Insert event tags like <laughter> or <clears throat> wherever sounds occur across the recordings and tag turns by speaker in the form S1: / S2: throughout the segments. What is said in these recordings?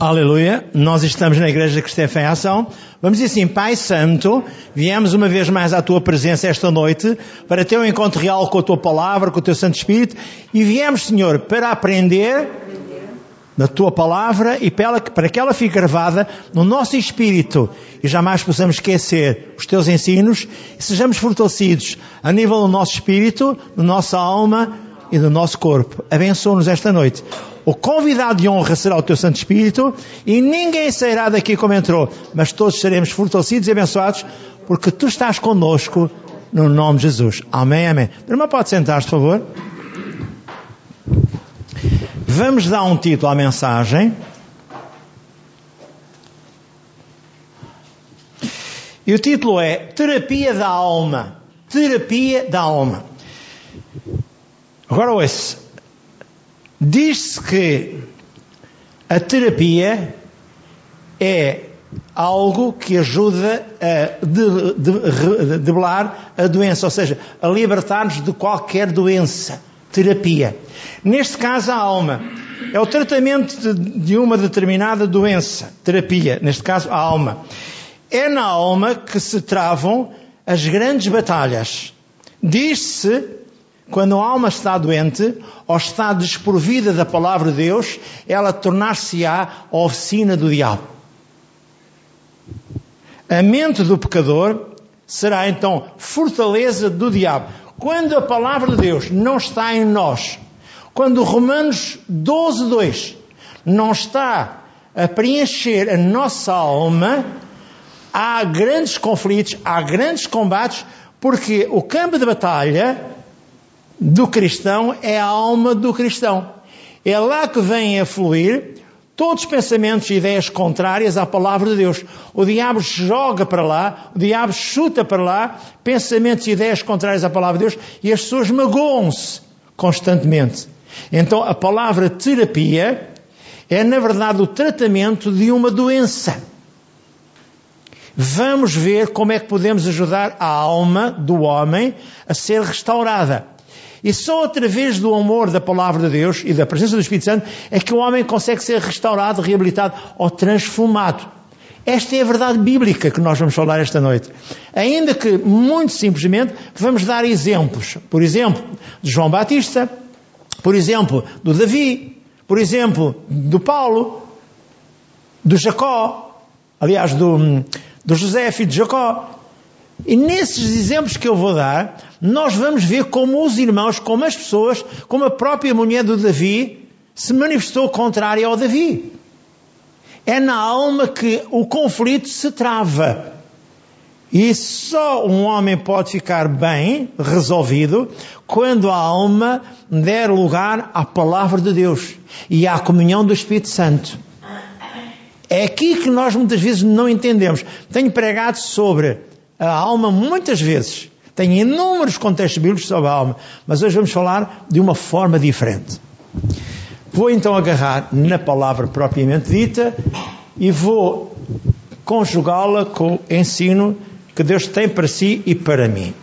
S1: Aleluia, nós estamos na Igreja Cristã em Ação. Vamos dizer assim, Pai Santo, viemos uma vez mais à Tua presença esta noite para ter um encontro real com a Tua Palavra, com o Teu Santo Espírito. E viemos, Senhor, para aprender da Tua Palavra e para que ela fique gravada no nosso espírito. E jamais possamos esquecer os Teus ensinos. E sejamos fortalecidos a nível do nosso espírito, da nossa alma e do nosso corpo. Abençoa-nos esta noite. O convidado de honra será o teu Santo Espírito e ninguém sairá daqui como entrou, mas todos seremos fortalecidos e abençoados porque tu estás conosco no nome de Jesus. Amém, amém. Irmã, pode sentar-se, por favor. Vamos dar um título à mensagem. E o título é Terapia da Alma. Terapia da Alma. Ouça. Diz-se que a terapia é algo que ajuda a debelar a doença, ou seja, a libertar-nos de qualquer doença. Terapia. Neste caso, a alma. É o tratamento de uma determinada doença. Terapia. Neste caso, a alma. É na alma que se travam as grandes batalhas. Diz-se quando a alma está doente ou está desprovida da palavra de Deus, ela tornar-se-á a oficina do diabo. A mente do pecador será então fortaleza do diabo. Quando a palavra de Deus não está em nós, quando Romanos 12, 2 não está a preencher a nossa alma, há grandes conflitos, há grandes combates, porque o campo de batalha do cristão é a alma do cristão. É lá que vêm a fluir todos os pensamentos e ideias contrárias à palavra de Deus. O diabo joga para lá, o diabo chuta para lá pensamentos e ideias contrárias à palavra de Deus e as pessoas magoam-se constantemente. Então a palavra terapia é na verdade o tratamento de uma doença. Vamos ver como é que podemos ajudar a alma do homem a ser restaurada. E só através do amor da palavra de Deus e da presença do Espírito Santo é que o homem consegue ser restaurado, reabilitado ou transformado. Esta é a verdade bíblica que nós vamos falar esta noite. Ainda que, muito simplesmente, vamos dar exemplos. Por exemplo, de João Batista, por exemplo, do Davi, por exemplo, do Paulo, do Jacó, aliás, do, do José, filho de Jacó. E nesses exemplos que eu vou dar, nós vamos ver como os irmãos, como as pessoas, como a própria mulher do Davi se manifestou contrária ao Davi. É na alma que o conflito se trava. E só um homem pode ficar bem resolvido quando a alma der lugar à palavra de Deus e à comunhão do Espírito Santo. É aqui que nós muitas vezes não entendemos. Tenho pregado sobre a alma muitas vezes. Tem inúmeros contextos bíblicos sobre a alma, mas hoje vamos falar de uma forma diferente. Vou então agarrar na palavra propriamente dita e vou conjugá-la com o ensino que Deus tem para si e para mim.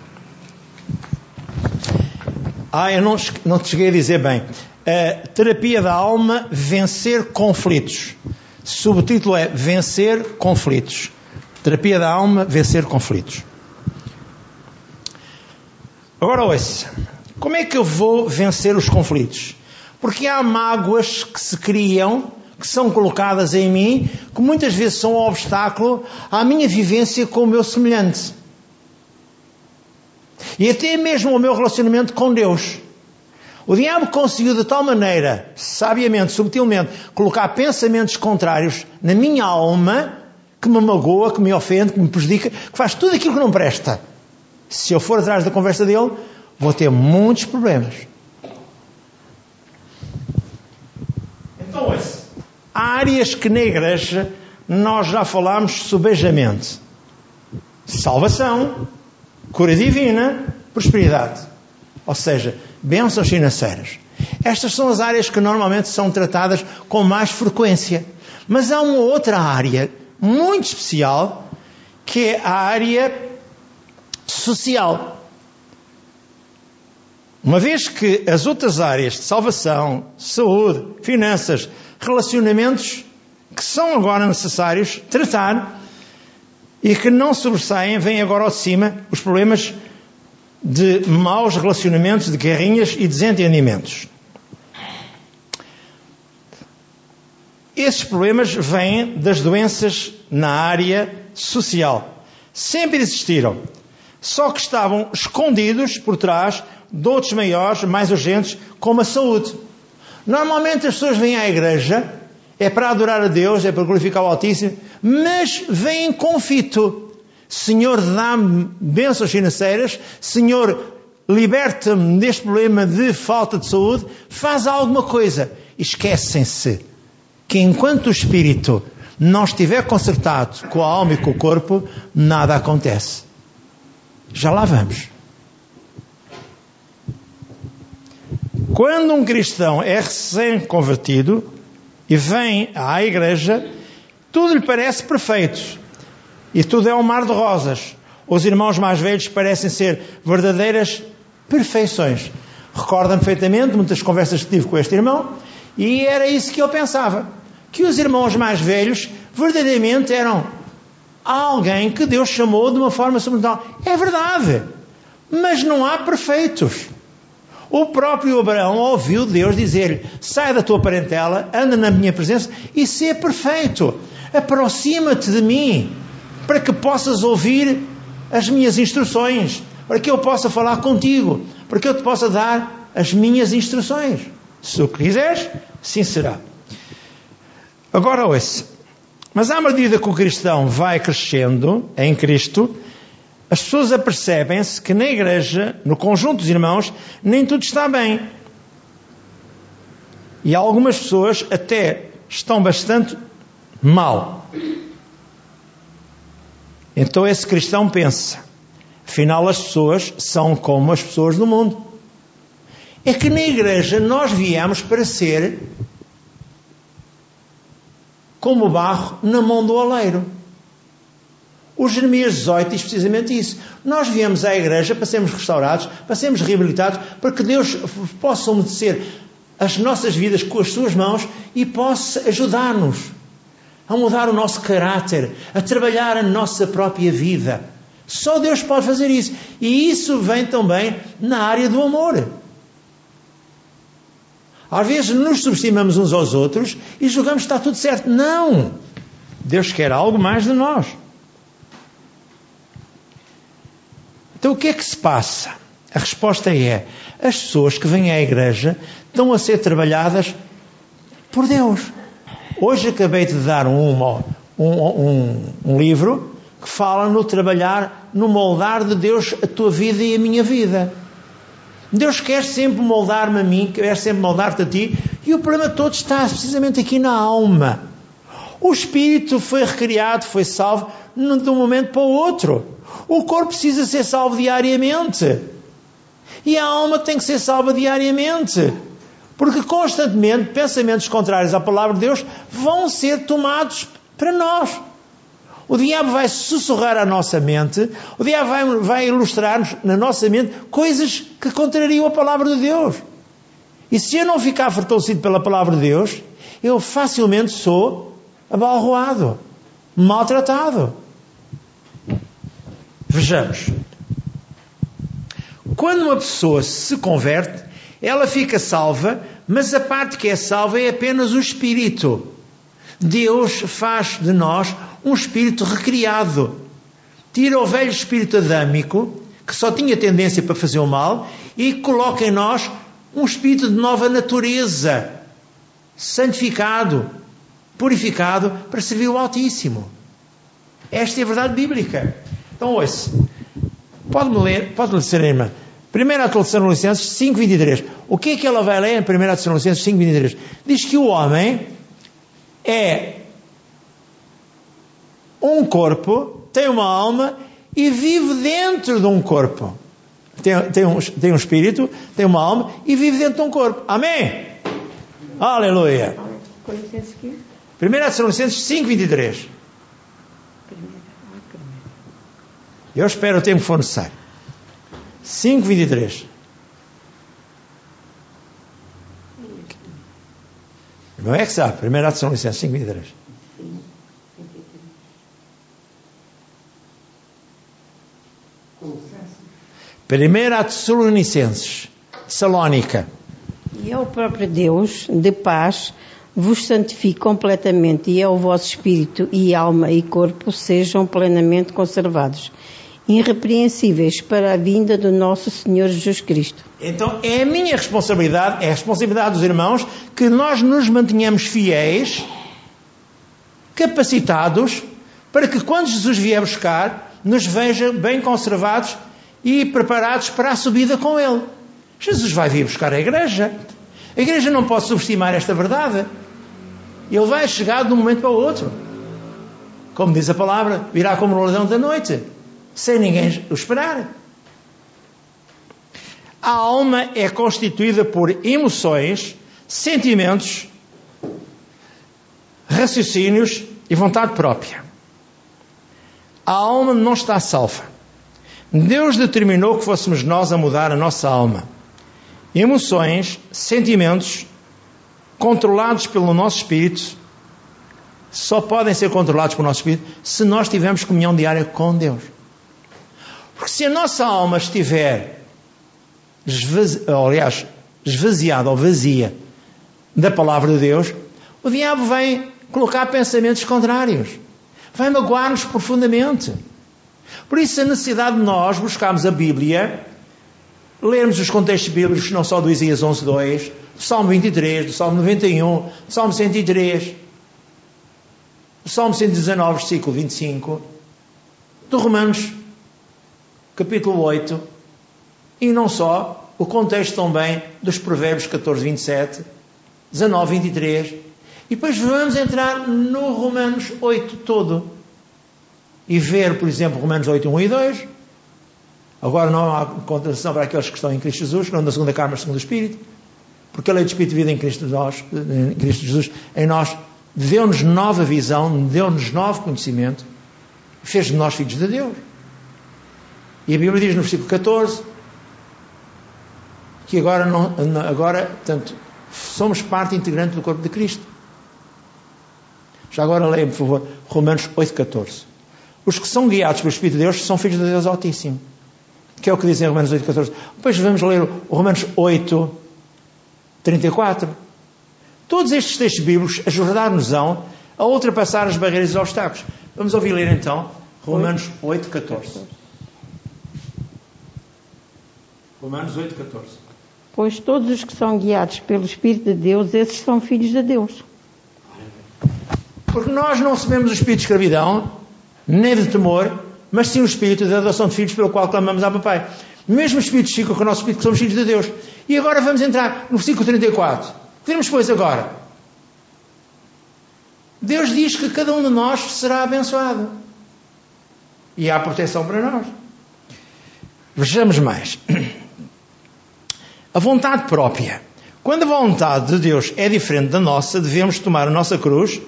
S1: Ah, eu não, não te cheguei a dizer bem. A terapia da alma, vencer conflitos. Subtítulo é Vencer conflitos. Terapia da alma, vencer conflitos. Agora ouça, como é que eu vou vencer os conflitos? Porque há mágoas que se criam, que são colocadas em mim, que muitas vezes são um obstáculo à minha vivência com o meu semelhante. E até mesmo ao meu relacionamento com Deus. O diabo conseguiu de tal maneira, sabiamente, subtilmente, colocar pensamentos contrários na minha alma que me magoa, que me ofende, que me prejudica, que faz tudo aquilo que não presta. Se eu for atrás da conversa dele, vou ter muitos problemas. Então, há áreas que na igreja nós já falamos subejamente: salvação, cura divina, prosperidade. Ou seja, bênçãos financeiras. Estas são as áreas que normalmente são tratadas com mais frequência. Mas há uma outra área muito especial, que é a área social. Uma vez que as outras áreas de salvação, saúde, finanças, relacionamentos que são agora necessários tratar e que não sobressaem, vêm agora ao de cima os problemas de maus relacionamentos, de guerrinhas e desentendimentos. Esses problemas vêm das doenças na área social. Sempre existiram. Só que estavam escondidos por trás de outros maiores, mais urgentes, como a saúde. Normalmente as pessoas vêm à igreja, é para adorar a Deus, é para glorificar o Altíssimo, mas vêm com fito. Senhor, dá-me bênçãos financeiras, Senhor, liberta-me deste problema de falta de saúde, faz alguma coisa. Esquecem-se que enquanto o espírito não estiver consertado com a alma e com o corpo, nada acontece. Já lá vamos. Quando um cristão é recém-convertido e vem à igreja, tudo lhe parece perfeito e tudo é um mar de rosas. Os irmãos mais velhos parecem ser verdadeiras perfeições. Recordo-me perfeitamente muitas conversas que tive com este irmão e era isso que eu pensava. Que os irmãos mais velhos verdadeiramente eram alguém que Deus chamou de uma forma sobrenatural. É verdade. Mas não há perfeitos. O próprio Abraão ouviu Deus dizer-lhe: sai da tua parentela, anda na minha presença e sê perfeito. Aproxima-te de mim, para que possas ouvir as minhas instruções, para que eu possa falar contigo, para que eu te possa dar as minhas instruções. Se o quiseres, sim será. Agora ouça. Mas à medida que o cristão vai crescendo em Cristo, as pessoas apercebem-se que na igreja, no conjunto dos irmãos, nem tudo está bem. E algumas pessoas até estão bastante mal. Então esse cristão pensa: afinal, as pessoas são como as pessoas do mundo. É que na igreja nós viemos para ser como barro na mão do oleiro. O Jeremias 18 diz precisamente isso. Nós viemos à igreja para sermos restaurados, para sermos reabilitados, para que Deus possa umedecer as nossas vidas com as suas mãos e possa ajudar-nos a mudar o nosso caráter, a trabalhar a nossa própria vida. Só Deus pode fazer isso. E isso vem também na área do amor. Às vezes nos subestimamos uns aos outros e julgamos que está tudo certo. Não! Deus quer algo mais de nós. Então o que é que se passa? A resposta é: as pessoas que vêm à igreja estão a ser trabalhadas por Deus. Hoje acabei de dar um, um, um, um livro que fala no trabalhar, no moldar de Deus a tua vida e a minha vida. Deus quer sempre moldar-me a mim, quer sempre moldar-te a ti, e o problema todo está precisamente aqui na alma. O espírito foi recriado, foi salvo de um momento para o outro. O corpo precisa ser salvo diariamente. E a alma tem que ser salva diariamente. Porque constantemente pensamentos contrários à palavra de Deus vão ser tomados para nós. O diabo vai sussurrar à nossa mente, o diabo vai, vai ilustrar-nos na nossa mente coisas que contrariam a palavra de Deus. E se eu não ficar fortalecido pela palavra de Deus, eu facilmente sou abalroado, maltratado. Vejamos. Quando uma pessoa se converte, ela fica salva, mas a parte que é salva é apenas o espírito. Deus faz de nós um espírito recriado. Tira o velho espírito adâmico, que só tinha tendência para fazer o mal, e coloca em nós um espírito de nova natureza, santificado, purificado para servir o Altíssimo. Esta é a verdade bíblica. Então, ouça. Pode-me ler, pode-me ser, irmã. 1 Tessalonicenses 5,23. O que é que ela vai ler em 1 Tessalonicenses 5,23? Diz que o homem é um corpo, tem uma alma e vive dentro de um corpo. Tem, tem, um, tem um espírito, tem uma alma e vive dentro de um corpo. Amém? Aleluia. 1 Tessalonicenses 5, 23. Eu espero o tempo que for necessário. 5, 23. Não é que sabe? 1 Tessalonicenses 5, 23. Primeira Tessalonicenses, Salónica.
S2: E é o próprio Deus de paz vos santifique completamente e é o vosso espírito e alma e corpo sejam plenamente conservados, irrepreensíveis para a vinda do nosso Senhor Jesus Cristo.
S1: Então é a minha responsabilidade, é a responsabilidade dos irmãos, que nós nos mantenhamos fiéis, capacitados, para que quando Jesus vier buscar, nos veja bem conservados e preparados para a subida com Ele. Jesus vai vir buscar a igreja. A igreja não pode subestimar esta verdade. Ele vai chegar de um momento para o outro. Como diz a palavra, virá como no ladrão da noite, sem ninguém o esperar. A alma é constituída por emoções, sentimentos, raciocínios e vontade própria. A alma não está salva. Deus determinou que fôssemos nós a mudar a nossa alma. Emoções, sentimentos, controlados pelo nosso espírito, só podem ser controlados pelo nosso espírito se nós tivermos comunhão diária com Deus. Porque se a nossa alma estiver, esvazi... aliás, esvaziada ou vazia da palavra de Deus, o diabo vai colocar pensamentos contrários, vai magoar-nos profundamente. Por isso, a necessidade de nós buscarmos a Bíblia, lermos os contextos bíblicos, não só do Isaías 11, 2, do Salmo 23, do Salmo 91, do Salmo 103, do Salmo 119, versículo 25, do Romanos, capítulo 8, e não só, o contexto também dos Provérbios 14, 27, 19, 23, e depois vamos entrar no Romanos 8 todo e ver, por exemplo, Romanos 8, 1 e 2. Agora não há condenação para aqueles que estão em Cristo Jesus, não da segunda carne, mas segundo o Espírito. Porque a lei do Espírito vida em Cristo, nós, em Cristo Jesus, em nós, deu-nos nova visão, deu-nos novo conhecimento, fez de nós filhos de Deus. E a Bíblia diz no versículo 14 que agora, não, agora tanto, somos parte integrante do corpo de Cristo. Já agora leia, por favor, Romanos 8,14. Os que são guiados pelo Espírito de Deus são filhos de Deus Altíssimo. Que é o que dizem Romanos 8,14. Depois vamos ler Romanos 8, 34. Todos estes textos bíblicos ajudar-nos a ultrapassar as barreiras e os obstáculos. Vamos ouvir ler então Romanos 8, 14. Romanos 8, 14.
S2: Pois todos os que são guiados pelo Espírito de Deus, esses são filhos de Deus.
S1: Porque nós não recebemos o espírito de escravidão, nem de temor, mas sim o espírito da adoção de filhos pelo qual clamamos ao Papai. Mesmo o espírito fica com o nosso espírito que somos filhos de Deus. E agora vamos entrar no versículo 34. O que temos pois agora? Deus diz que cada um de nós será abençoado. E há proteção para nós. Vejamos mais. <clears throat> A vontade própria. Quando a vontade de Deus é diferente da nossa, devemos tomar a nossa cruz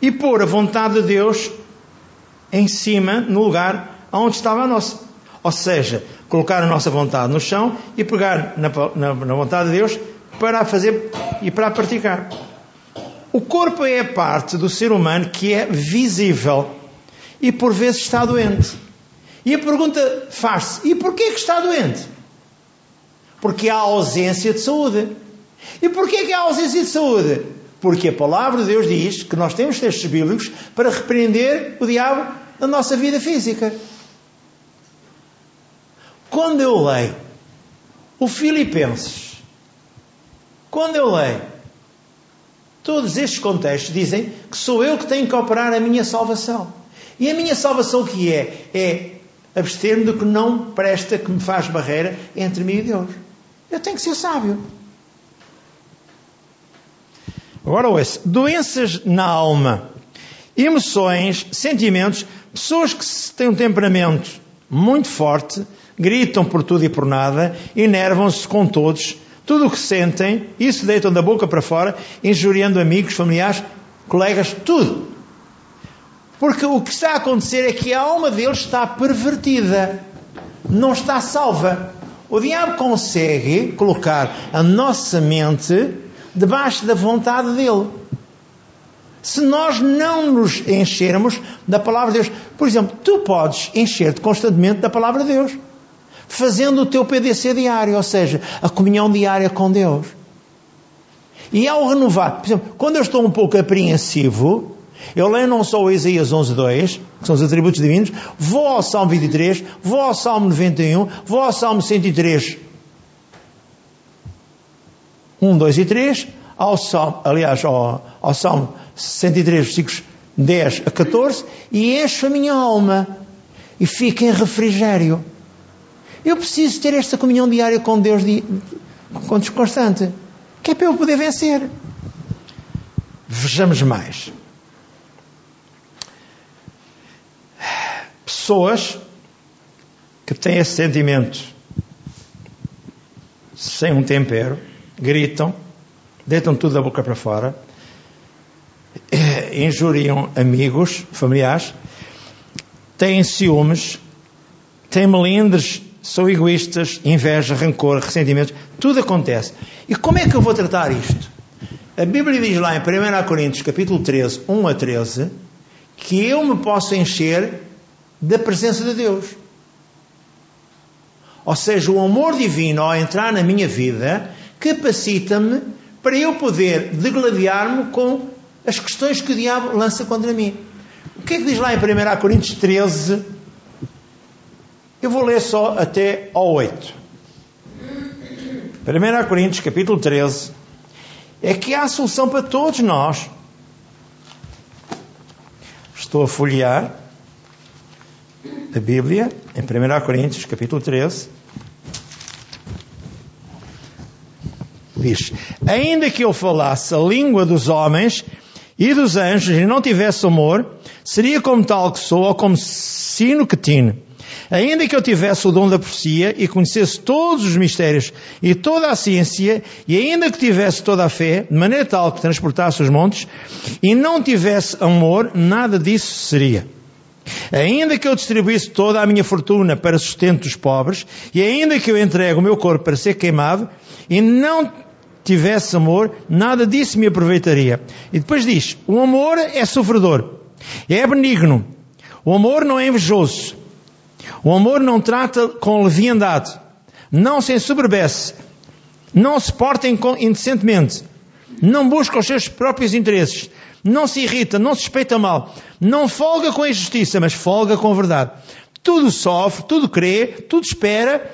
S1: e pôr a vontade de Deus em cima, no lugar onde estava a nossa. Ou seja, colocar a nossa vontade no chão e pegar na, na, na vontade de Deus para a fazer e para a praticar. O corpo é a parte do ser humano que é visível e por vezes está doente. E a pergunta faz-se: e porquê que está doente? Porque há ausência de saúde. E porquê que há ausência de saúde? Porque a palavra de Deus diz que nós temos textos bíblicos para repreender o diabo na nossa vida física. Quando eu leio o Filipenses, quando eu leio todos estes contextos, dizem que sou eu que tenho que operar a minha salvação. E a minha salvação que é? É abster-me do que não presta, que me faz barreira entre mim e Deus. Eu tenho que ser sábio. Agora ouça, doenças na alma, emoções, sentimentos, pessoas que têm um temperamento muito forte, gritam por tudo e por nada, enervam-se com todos, tudo o que sentem, isso deitam da boca para fora, injuriando amigos, familiares, colegas, tudo. Porque o que está a acontecer é que a alma deles está pervertida, não está salva. O diabo consegue colocar a nossa mente debaixo da vontade dele. se nós não nos enchermos da palavra de Deus. Por exemplo, tu podes encher-te constantemente da palavra de Deus, fazendo o teu PDC diário, ou seja, a comunhão diária com Deus. E ao renovar, por exemplo, quando eu estou um pouco apreensivo, eu leio não só o Isaías 11.2, que são os atributos divinos, vou ao Salmo 23, vou ao Salmo 91, vou ao Salmo 103, 1, 2 e 3, ao Salmo, aliás, ao, ao Salmo 103, versículos 10 a 14, e encho a minha alma e fico em refrigério. Eu preciso ter esta comunhão diária com Deus de, com constante, que é para eu poder vencer. Vejamos mais. Pessoas que têm esse sentimento sem um tempero, gritam, deitam tudo da boca para fora, eh, injuriam amigos, familiares, têm ciúmes, têm melindres, são egoístas, inveja, rancor, ressentimentos, tudo acontece. E como é que eu vou tratar isto? A Bíblia diz lá em 1 Coríntios, capítulo 13, 1 a 13, que eu me posso encher da presença de Deus. Ou seja, o amor divino, ao entrar na minha vida, capacita-me para eu poder degladiar-me com as questões que o diabo lança contra mim. O que é que diz lá em 1 Coríntios 13? Eu vou ler só até ao 8. 1 Coríntios, capítulo 13, é que há solução para todos nós. Estou a folhear a Bíblia, em 1 Coríntios, capítulo 13. Diz: Ainda que eu falasse a língua dos homens e dos anjos e não tivesse amor, seria como tal que sou ou como sino que tine. Ainda que eu tivesse o dom da profecia e conhecesse todos os mistérios e toda a ciência, e ainda que tivesse toda a fé, de maneira tal que transportasse os montes, e não tivesse amor, nada disso seria. Ainda que eu distribuísse toda a minha fortuna para sustento dos pobres, e ainda que eu entregue o meu corpo para ser queimado, e não tivesse amor, nada disso me aproveitaria. E depois diz: o amor é sofredor, é benigno, o amor não é invejoso, o amor não trata com leviandade, não se ensoberbece, não se porta indecentemente, não busca os seus próprios interesses, não se irrita, não suspeita mal, não folga com a injustiça, mas folga com a verdade. Tudo sofre, tudo crê, tudo espera,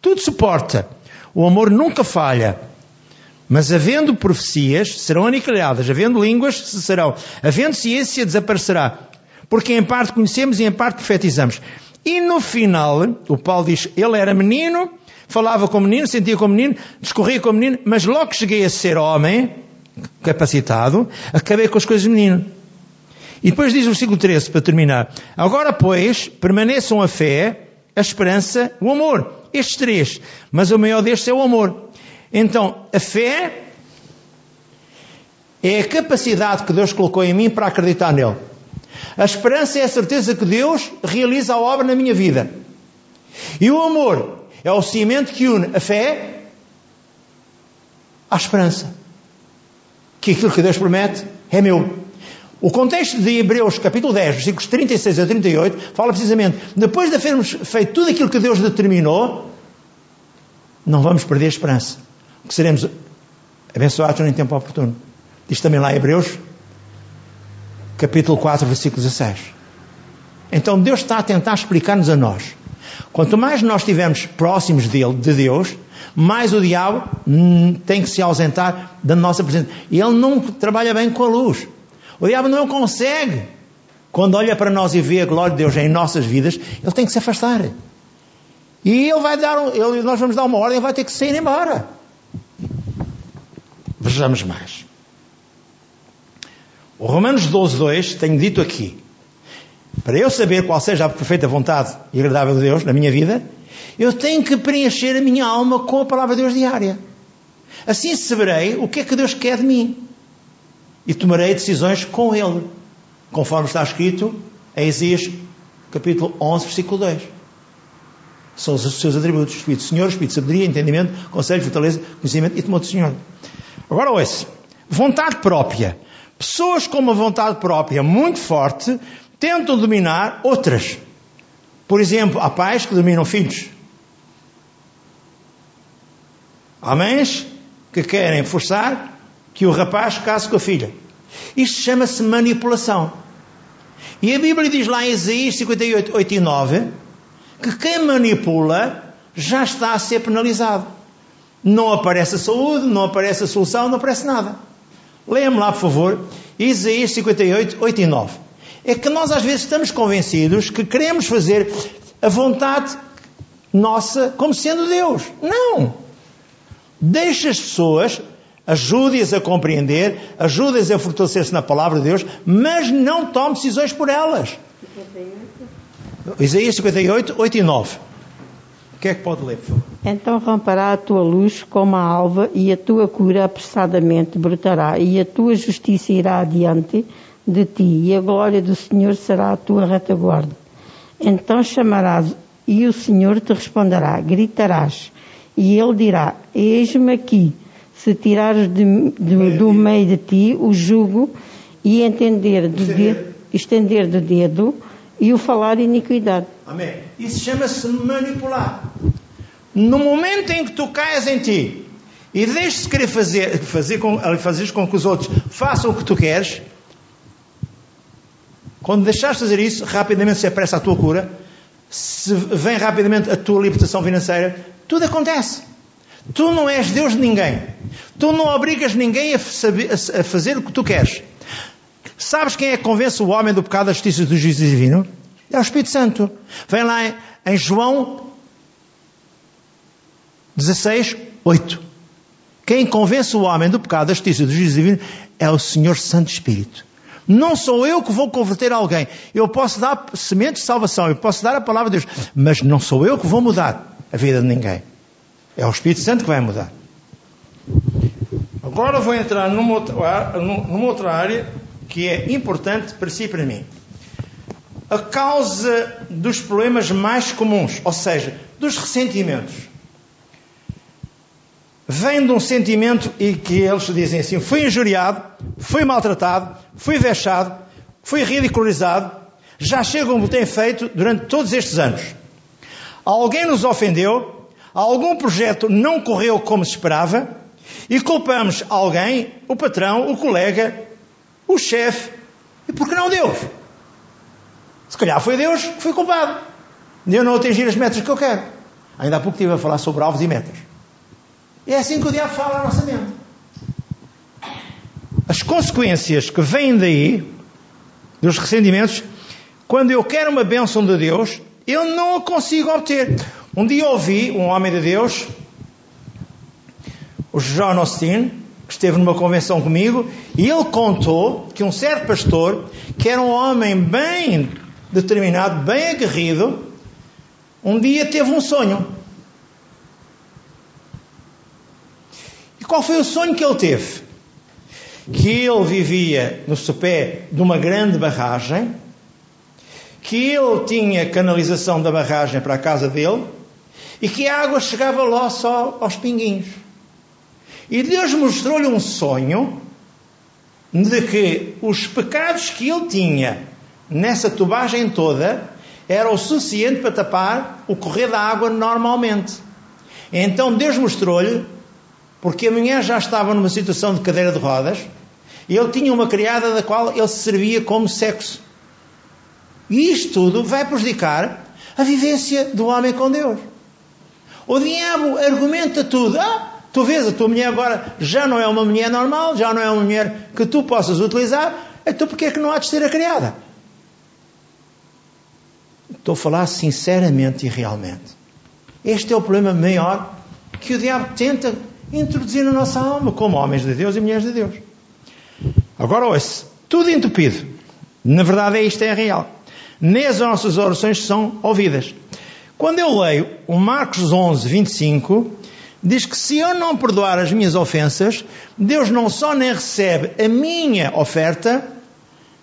S1: tudo suporta. O amor nunca falha. Mas havendo profecias, serão aniquiladas, havendo línguas, cessarão, havendo ciência, desaparecerá. Porque em parte conhecemos e em parte profetizamos. E no final, o Paulo diz, ele era menino, falava como menino, sentia como menino, discorria como menino, mas logo que cheguei a ser homem, capacitado, acabei com as coisas de menino. E depois diz o versículo 13, para terminar. Agora, pois, permaneçam a fé, a esperança, o amor. Estes três. Mas o maior destes é o amor. Então, a fé é a capacidade que Deus colocou em mim para acreditar nele. A esperança é a certeza que Deus realiza a obra na minha vida. E o amor é o cimento que une a fé à esperança. Que aquilo que Deus promete é meu. O contexto de Hebreus capítulo 10, versículos 36 a 38, fala precisamente, depois de termos feito tudo aquilo que Deus determinou, não vamos perder a esperança que seremos abençoados em tempo oportuno. Diz também lá em Hebreus, capítulo 4, versículo 16. Então Deus está a tentar explicar-nos a nós. Quanto mais nós estivermos próximos dele, de Deus, mais o diabo tem que se ausentar da nossa presença. E ele não trabalha bem com a luz. O diabo não consegue. Quando olha para nós e vê a glória de Deus em nossas vidas, ele tem que se afastar. E ele vai dar, ele, nós vamos dar uma ordem, ele vai ter que sair embora. Vejamos mais. O Romanos 12, 2, tenho dito aqui, para eu saber qual seja a perfeita vontade e agradável de Deus na minha vida, eu tenho que preencher a minha alma com a palavra de Deus diária. Assim saberei o que é que Deus quer de mim. E tomarei decisões com Ele, conforme está escrito em Isaías capítulo 11, versículo 2. São os seus atributos. Espírito Senhor, Espírito de sabedoria, entendimento, conselho, fortaleza, conhecimento e temor do Senhor. Agora ouça. Vontade própria. Pessoas com uma vontade própria muito forte tentam dominar outras. Por exemplo, há pais que dominam filhos. Há mães que querem forçar que o rapaz case com a filha. Isto chama-se manipulação. E a Bíblia diz lá em Isaías 58, 8 e 9 que quem manipula já está a ser penalizado. Não aparece a saúde, não aparece a solução, não aparece nada. Leia-me lá, por favor, Isaías 58, 8 e 9. É que nós às vezes estamos convencidos que queremos fazer a vontade nossa como sendo Deus. Não! Deixa as pessoas, ajude-as a compreender, ajude-as a fortalecer-se na palavra de Deus, mas não tome decisões por elas. 58. Isaías 58, 8 e 9. O que é que pode ler, por favor?
S2: Então romperá a tua luz como a alva, e a tua cura apressadamente brotará, e a tua justiça irá adiante de ti, e a glória do Senhor será a tua retaguarda. Então chamarás, e o Senhor te responderá, gritarás, e ele dirá: Eis-me aqui. Se tirares de, de, do meio de ti o jugo e entender do dedo, estender do dedo e o falar iniquidade.
S1: Amém. Isso chama-se manipular. No momento em que tu caias em ti e deixes de querer fazer, fazer com, fazer com que os outros façam o que tu queres, quando deixares de fazer isso, rapidamente se apressa a tua cura, se vem rapidamente a tua libertação financeira, tudo acontece. Tu não és Deus de ninguém. Tu não obrigas ninguém a, saber, a fazer o que tu queres. Sabes quem é que convence o homem do pecado, da justiça e do juízo divino? É o Espírito Santo. Vem lá em, João 16, 8. Quem convence o homem do pecado, da justiça e do juízo divino é o Senhor Santo Espírito. Não sou eu que vou converter alguém. Eu posso dar sementes de salvação, eu posso dar a palavra de Deus, mas não sou eu que vou mudar a vida de ninguém. É o Espírito Santo que vai mudar. Agora vou entrar numa outra, numa outra área que é importante para si e para mim. A causa dos problemas mais comuns, ou seja, dos ressentimentos. Vem de um sentimento e que eles dizem assim: fui injuriado, fui maltratado, fui vexado, fui ridicularizado, já chega como tem feito durante todos estes anos. Alguém nos ofendeu, algum projeto não correu como se esperava e culpamos alguém, o patrão, o colega, o chefe e por que não Deus? Se calhar foi Deus que foi culpado de eu não atingir as metas que eu quero. Ainda há pouco estive a falar sobre alvos e metas. É assim que o diabo fala à nossa mente. As consequências que vêm daí, dos ressentimentos, quando eu quero uma bênção de Deus, eu não a consigo obter. Um dia ouvi um homem de Deus, o John Austin, que esteve numa convenção comigo, e ele contou que um certo pastor, que era um homem bem determinado, bem aguerrido, um dia teve um sonho. E qual foi o sonho que ele teve? Que ele vivia no sopé de uma grande barragem, que ele tinha canalização da barragem para a casa dele e que a água chegava lá só aos pinguinhos. E Deus mostrou-lhe um sonho de que os pecados que ele tinha nessa tubagem toda era o suficiente para tapar o correr da água normalmente. Então Deus mostrou-lhe, porque a mulher já estava numa situação de cadeira de rodas, e ele tinha uma criada da qual ele se servia como sexo. E isto tudo vai prejudicar a vivência do homem com Deus. O diabo argumenta tudo. Ah, tu vês, a tua mulher agora já não é uma mulher normal, já não é uma mulher que tu possas utilizar, então porquê é que não há de ser a criada? Estou a falar sinceramente e realmente. Este é o problema maior que o diabo tenta introduzir na nossa alma, como homens de Deus e mulheres de Deus. Agora ouça, tudo entupido. Na verdade, é isto é real. Nem as nossas orações são ouvidas. Quando eu leio o Marcos 11, 25, diz que se eu não perdoar as minhas ofensas, Deus não só nem recebe a minha oferta,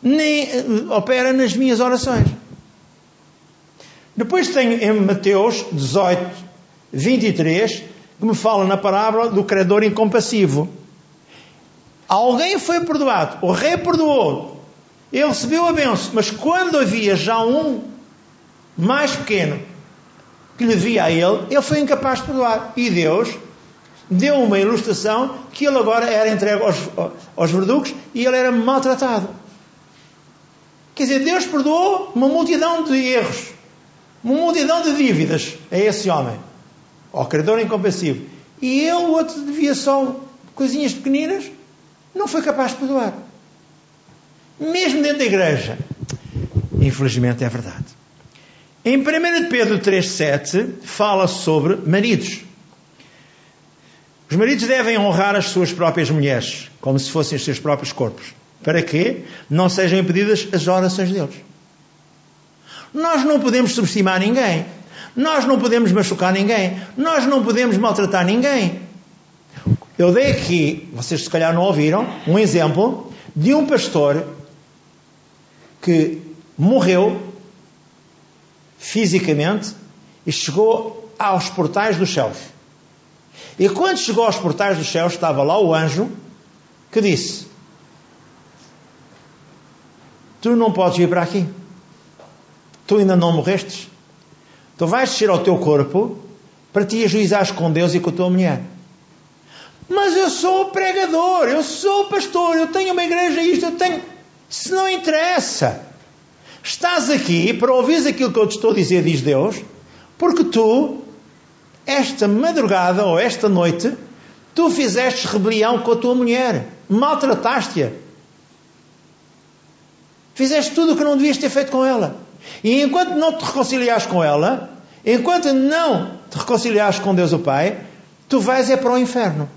S1: nem eh, opera nas minhas orações. Depois tenho em Mateus 18, 23, que me fala na parábola do credor incompassivo. Alguém foi perdoado, o rei perdoou, ele recebeu a benção, mas quando havia já um mais pequeno que lhe via a ele, ele foi incapaz de perdoar. E Deus deu uma ilustração que ele agora era entregue aos, aos verdugos e ele era maltratado. Quer dizer, Deus perdoou uma multidão de erros, uma multidão de dívidas a esse homem, ao credor incompreensivo. E ele, o outro, devia só coisinhas pequeninas, não foi capaz de perdoar. Mesmo dentro da igreja. Infelizmente é verdade. Em 1 Pedro 3,7 fala sobre maridos. Os maridos devem honrar as suas próprias mulheres, como se fossem os seus próprios corpos. Para que não sejam impedidas as orações deles. Nós não podemos subestimar ninguém. Nós não podemos machucar ninguém. Nós não podemos maltratar ninguém. Eu dei aqui, vocês se calhar não ouviram, um exemplo de um pastor que morreu fisicamente e chegou aos portais dos céus. E quando chegou aos portais dos céus, estava lá o anjo que disse: Tu não podes vir para aqui. Tu ainda não morrestes. Tu vais descer ao teu corpo para te ajuizares com Deus e com a tua mulher. Mas eu sou pregador, eu sou pastor, eu tenho uma igreja isto, eu tenho. Se não interessa. Estás aqui para ouvir aquilo que eu te estou a dizer, diz Deus, porque tu, esta madrugada ou esta noite, tu fizeste rebelião com a tua mulher, maltrataste-a, Fizeste tudo o que não devias ter feito com ela. E enquanto não te reconciliares com ela, enquanto não te reconciliares com Deus o Pai, tu vais é para o inferno.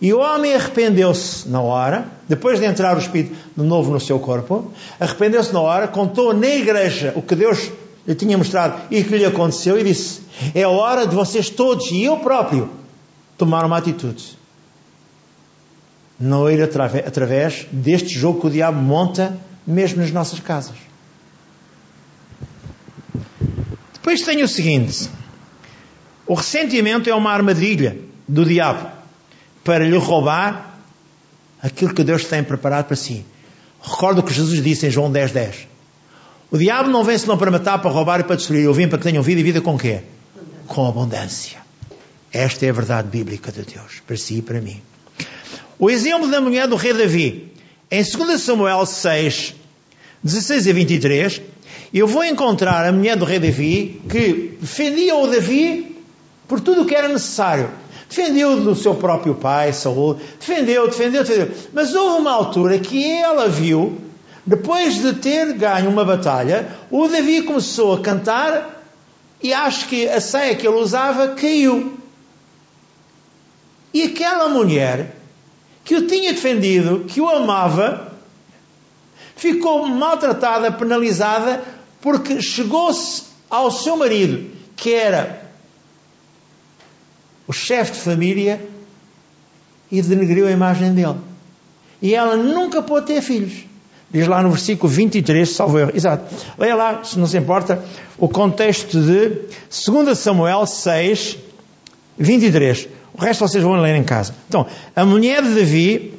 S1: E o homem arrependeu-se na hora, depois de entrar o Espírito de novo no seu corpo, arrependeu-se na hora, contou na igreja o que Deus lhe tinha mostrado e o que lhe aconteceu e disse: É hora de vocês todos e eu próprio tomar uma atitude. Não ir através deste jogo que o diabo monta mesmo nas nossas casas. Depois tem o seguinte: o ressentimento é uma armadilha do diabo para lhe roubar aquilo que Deus tem preparado para si. Recordo o que Jesus disse em João 10, 10. O diabo não vem senão para matar, para roubar e para destruir. Eu vim para que tenham vida e vida com quê? Com abundância. Esta é a verdade bíblica de Deus, para si e para mim. O exemplo da mulher do rei Davi, em 2 Samuel 6, 16 a 23, eu vou encontrar a mulher do rei Davi que defendia o Davi por tudo o que era necessário. Defendeu do seu próprio pai, Saul, defendeu, defendeu, defendeu. Mas houve uma altura que ela viu, depois de ter ganho uma batalha, o Davi começou a cantar e acho que a ceia que ele usava caiu. E aquela mulher que o tinha defendido, que o amava, ficou maltratada, penalizada, porque chegou-se ao seu marido, que era o chefe de família, e denegriu a imagem dele. E ela nunca pôde ter filhos. Diz lá no versículo 23, salvo erro. Exato. Leia lá, se não se importa, o contexto de 2 Samuel 6, 23. O resto vocês vão ler em casa. Então, a mulher de Davi,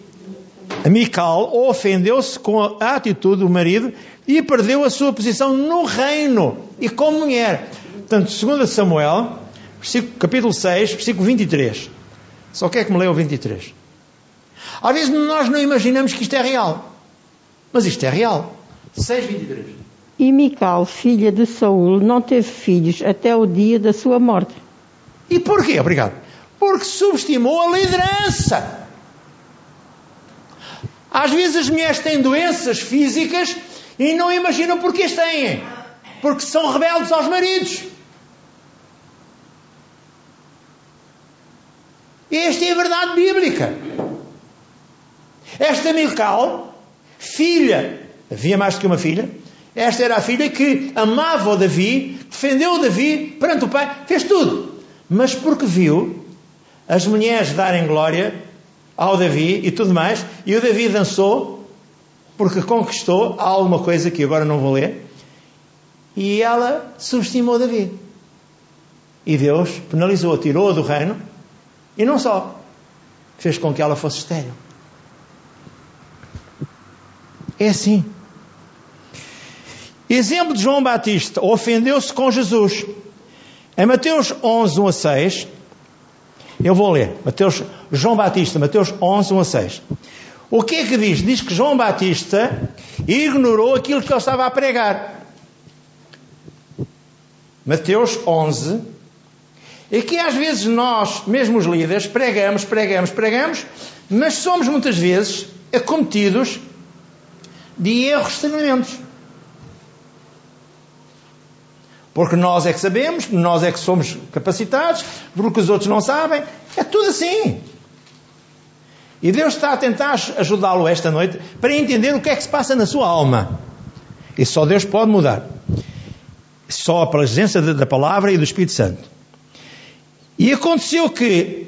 S1: a Mical, ofendeu-se com a atitude do marido e perdeu a sua posição no reino e como mulher. Portanto, 2 Samuel, capítulo 6, versículo 23. Só quer que me leia o 23. Às vezes nós não imaginamos que isto é real. Mas isto é real. 6, 23.
S2: E Mical, filha de Saul, não teve filhos até o dia da sua morte.
S1: E porquê? Obrigado. Porque subestimou a liderança. Às vezes as mulheres têm doenças físicas e não imaginam porque as têm. Porque são rebeldes aos maridos. Esta é a verdade bíblica. Esta Milcal, filha, havia mais do que uma filha, esta era a filha que amava o Davi, defendeu o Davi perante o pai, fez tudo. Mas porque viu as mulheres darem glória ao Davi e tudo mais, e o Davi dançou porque conquistou alguma coisa que agora não vou ler, e ela subestimou Davi. E Deus penalizou-a, tirou-a do reino, e não só, fez com que ela fosse estéril. É assim. Exemplo de João Batista, ofendeu-se com Jesus. Em Mateus 11, 1 a 6, eu vou ler. Mateus, João Batista, Mateus 11, 1 a 6. O que é que diz? Diz que João Batista ignorou aquilo que ele estava a pregar. Mateus 11. E que às vezes nós, mesmo os líderes, pregamos, pregamos, pregamos, mas somos muitas vezes acometidos de erros tremendos. Porque nós é que sabemos, nós é que somos capacitados, porque os outros não sabem. É tudo assim. E Deus está a tentar ajudá-lo esta noite para entender o que é que se passa na sua alma. E só Deus pode mudar. Só a presença da palavra e do Espírito Santo. E aconteceu que,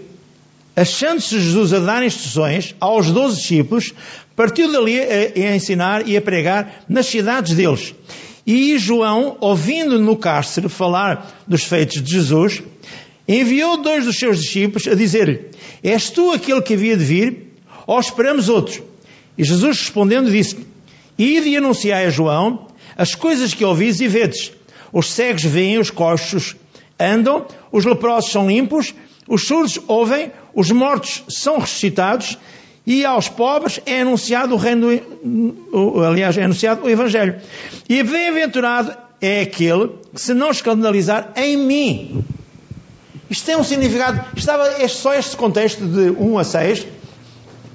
S1: achando-se Jesus a dar instruções aos doze discípulos, partiu dali a, a ensinar e a pregar nas cidades deles. E João, ouvindo no cárcere falar dos feitos de Jesus, enviou dois dos seus discípulos a dizer-lhe: És tu aquele que havia de vir, ou esperamos outros? E Jesus respondendo disse: Ide e anunciai a João as coisas que ouvis e vedes. Os cegos veem, os coxos andam, os leprosos são limpos, os surdos ouvem, os mortos são ressuscitados, e aos pobres é anunciado o reino, do, aliás, é anunciado o Evangelho. E bem-aventurado é aquele que se não escandalizar em mim. Isto tem um significado, estava só este contexto de 1 a 6,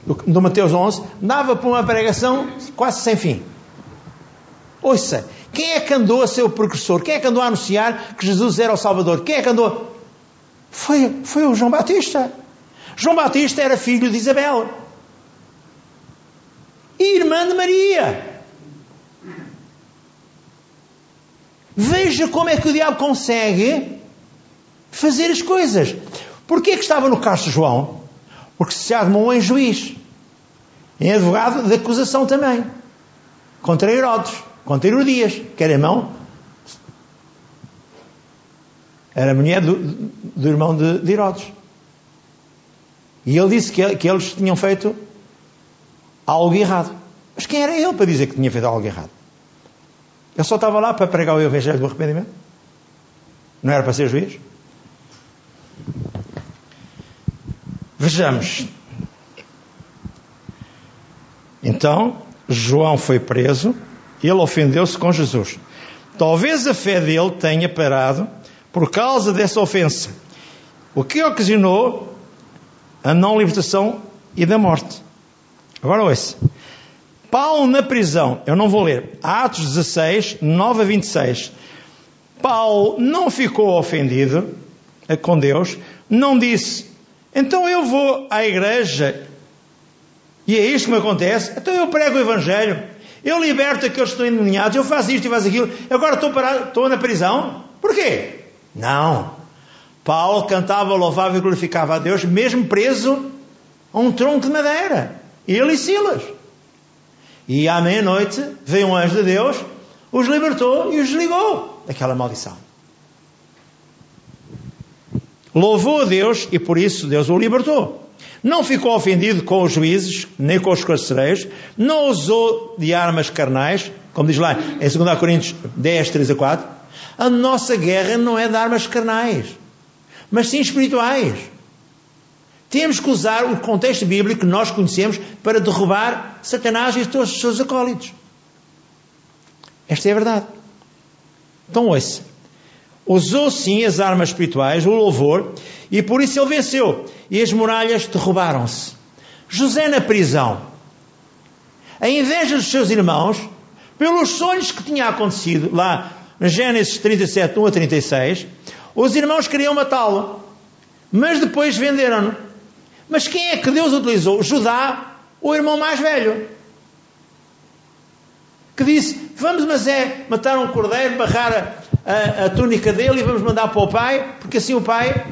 S1: do, Mateus 11, dava para uma pregação quase sem fim. Ouça, quem é que andou a ser o precursor? Quem é que andou a anunciar que Jesus era o Salvador? Quem é que andou? Foi, foi o João Batista. João Batista era filho de Isabel e irmã de Maria. Veja como é que o diabo consegue fazer as coisas. Porquê é que estava no castro João? Porque se armou em juiz, em advogado de acusação também, contra Herodes, contra Herodias, que era irmão, era mulher do, do irmão de, de, Herodes. E ele disse que, que eles tinham feito algo errado. Mas quem era ele para dizer que tinha feito algo errado? Ele só estava lá para pregar o Evangelho do arrependimento? Não era para ser juiz? Vejamos. Então, João foi preso, ele ofendeu-se com Jesus. Talvez a fé dele tenha parado por causa dessa ofensa, o que ocasionou a não libertação e da morte. Agora ouça. Paulo na prisão, eu não vou ler, Atos 16, 9 a 26. Paulo não ficou ofendido com Deus, não disse, então eu vou à igreja e é isto que me acontece, então eu prego o Evangelho, eu liberto aqueles que estão endemoniados, eu faço isto e faço aquilo, agora estou, parado, estou na prisão. Porquê? Não. Paulo cantava, louvava e glorificava a Deus, mesmo preso a um tronco de madeira. Ele e Silas. E à meia-noite veio um anjo de Deus, os libertou e os desligou daquela maldição. Louvou a Deus e por isso Deus o libertou. Não ficou ofendido com os juízes, nem com os carcereiros, não usou de armas carnais, como diz lá em 2 Coríntios 10, 3 a 4. A nossa guerra não é de armas carnais, mas sim espirituais. Temos que usar o contexto bíblico que nós conhecemos para derrubar Satanás e todos os seus acólitos. Esta é a verdade. Então ouça. Usou sim as armas espirituais, o louvor, e por isso ele venceu. E as muralhas derrubaram-se. José na prisão. A inveja dos seus irmãos, pelos sonhos que tinha acontecido lá em Gênesis 37, 1 a 36, os irmãos queriam matá-lo, mas depois venderam-no mas quem é que Deus utilizou? Judá, o irmão mais velho. Que disse: Vamos, mas é matar um cordeiro, barrar a, a, a túnica dele e vamos mandar para o pai, porque assim o pai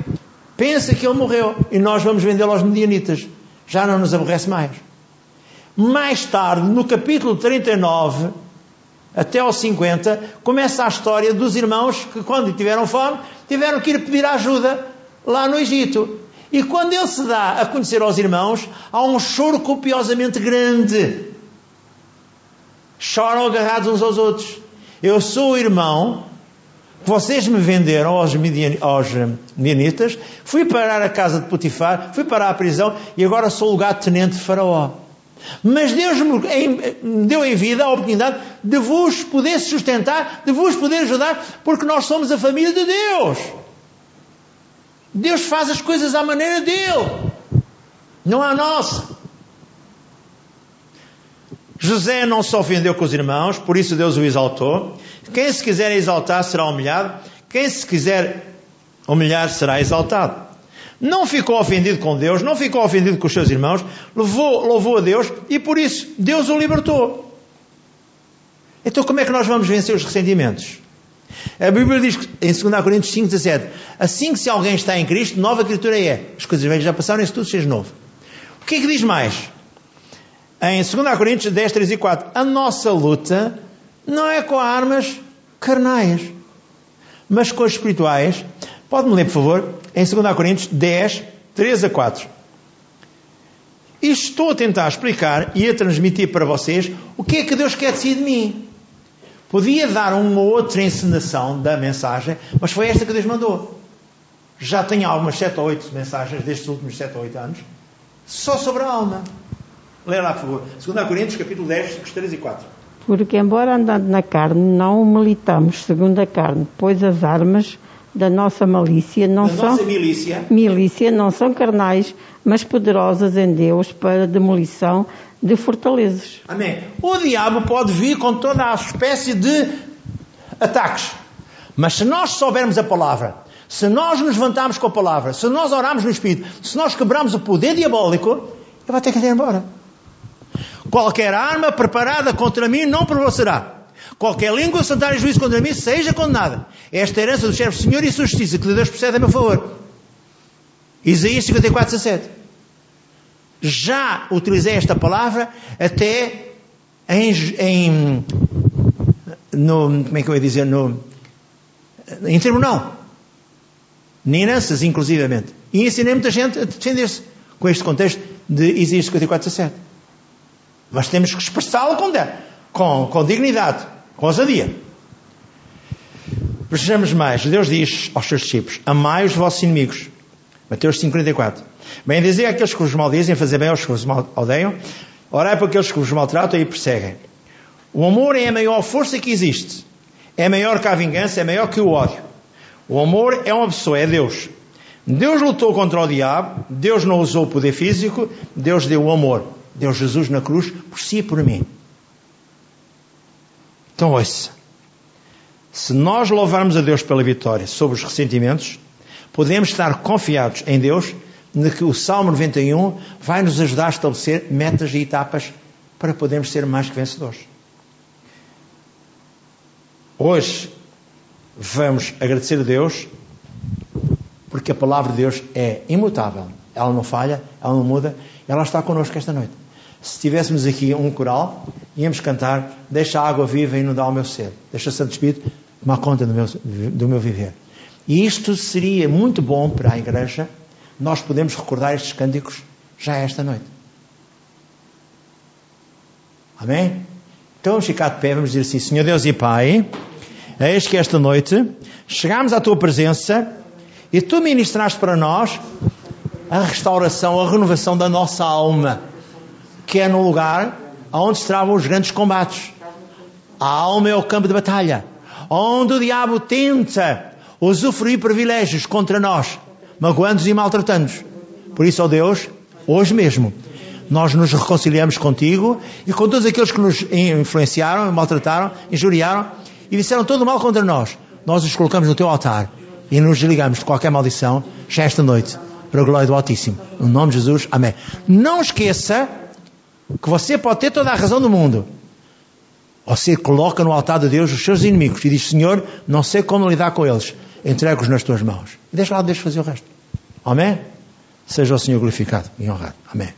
S1: pensa que ele morreu e nós vamos vendê-lo aos medianitas. Já não nos aborrece mais. Mais tarde, no capítulo 39, até ao 50, começa a história dos irmãos que, quando tiveram fome, tiveram que ir pedir ajuda lá no Egito. E quando ele se dá a conhecer aos irmãos, há um choro copiosamente grande. Choram agarrados uns aos outros. Eu sou o irmão que vocês me venderam aos, midian, aos midianitas, fui parar a casa de Potifar, fui parar a prisão e agora sou o lugar tenente de Faraó. Mas Deus me deu em vida a oportunidade de vos poder sustentar, de vos poder ajudar, porque nós somos a família de Deus. Deus faz as coisas à maneira dele, não à nossa. José não se ofendeu com os irmãos, por isso Deus o exaltou. Quem se quiser exaltar será humilhado, quem se quiser humilhar será exaltado. Não ficou ofendido com Deus, não ficou ofendido com os seus irmãos, louvou, louvou a Deus e por isso Deus o libertou. Então como é que nós vamos vencer os ressentimentos? A Bíblia diz em 2 Coríntios 5, 17: Assim que se alguém está em Cristo, nova criatura é. As coisas velhas já passaram, isso tudo seja novo. O que é que diz mais? Em 2 Coríntios 10, 3 e 4. A nossa luta não é com armas carnais, mas com as espirituais. Pode-me ler, por favor, em 2 Coríntios 10, 3 a 4. E estou a tentar explicar e a transmitir para vocês o que é que Deus quer de mim. Podia dar uma outra encenação da mensagem, mas foi esta que Deus mandou. Já tenho algumas 7 ou 8 mensagens destes últimos 7 ou 8 anos, só sobre a alma. Lê lá, por favor. 2 Coríntios, capítulo 10, versículos 3 e 4.
S2: Porque, embora andando na carne, não militamos segundo a carne, pois as armas da nossa malícia não
S1: da
S2: são
S1: milícia,
S2: milícia não são carnais, mas poderosas em Deus para demolição de fortalezas.
S1: Amém. O diabo pode vir com toda a espécie de ataques. Mas se nós soubermos a palavra, se nós nos levantarmos com a palavra, se nós orarmos no Espírito, se nós quebrarmos o poder diabólico, ele vai ter que ir embora. Qualquer arma preparada contra mim não prevalecerá. Qualquer língua sentar em juízo contra mim seja condenada. Esta é herança do chefe do Senhor e sua justiça, que de Deus procede a meu favor. Isaías 54, 17. Já utilizei esta palavra até em, em no, como é que eu ia dizer, no, em tribunal. Em heranças, inclusivamente. E ensinei muita gente a defender-se com este contexto de Isaías 54, 17. Mas temos que expressá-lo com, com, com dignidade, com ousadia. Vejamos mais. Deus diz aos seus discípulos: Amai os vossos inimigos. Mateus 5,44. Bem dizer aqueles que os maldizem, fazer bem aos que os odeiam, orai para aqueles que os maltratam e perseguem. O amor é a maior força que existe. É maior que a vingança, é maior que o ódio. O amor é uma pessoa, é Deus. Deus lutou contra o diabo, Deus não usou o poder físico, Deus deu o amor. Deu Jesus na cruz por si e por mim. Então, ouça. Se nós louvarmos a Deus pela vitória sobre os ressentimentos, podemos estar confiados em Deus de que o Salmo 91 vai nos ajudar a estabelecer metas e etapas para podermos ser mais que vencedores. Hoje vamos agradecer a Deus porque a palavra de Deus é imutável. Ela não falha, ela não muda, ela está connosco esta noite. Se tivéssemos aqui um coral, íamos cantar Deixa a água viva inundar o meu ser. Deixa o Santo Espírito tomar conta do meu, do meu viver. E isto seria muito bom para a igreja. Nós podemos recordar estes cânticos já esta noite. Amém? Então vamos ficar de pé, vamos dizer assim: Senhor Deus e Pai, eis que esta noite chegámos à tua presença e tu ministraste para nós a restauração, a renovação da nossa alma que é no lugar onde estavam os grandes combates. A alma é o campo de batalha, onde o diabo tenta usufruir privilégios contra nós, magoando-nos e maltratando-nos. Por isso, ó Deus, hoje mesmo, nós nos reconciliamos contigo e com todos aqueles que nos influenciaram, maltrataram, injuriaram e disseram todo o mal contra nós. Nós os colocamos no teu altar e nos desligamos de qualquer maldição já esta noite, para a glória do Altíssimo. No nome de Jesus, amém. Não esqueça que você pode ter toda a razão do mundo. Você coloca no altar de Deus os seus inimigos e diz: Senhor, não sei como lidar com eles, entrego-os nas tuas mãos. E deixa lá Deus fazer o resto. Amém? Seja o Senhor glorificado e honrado. Amém.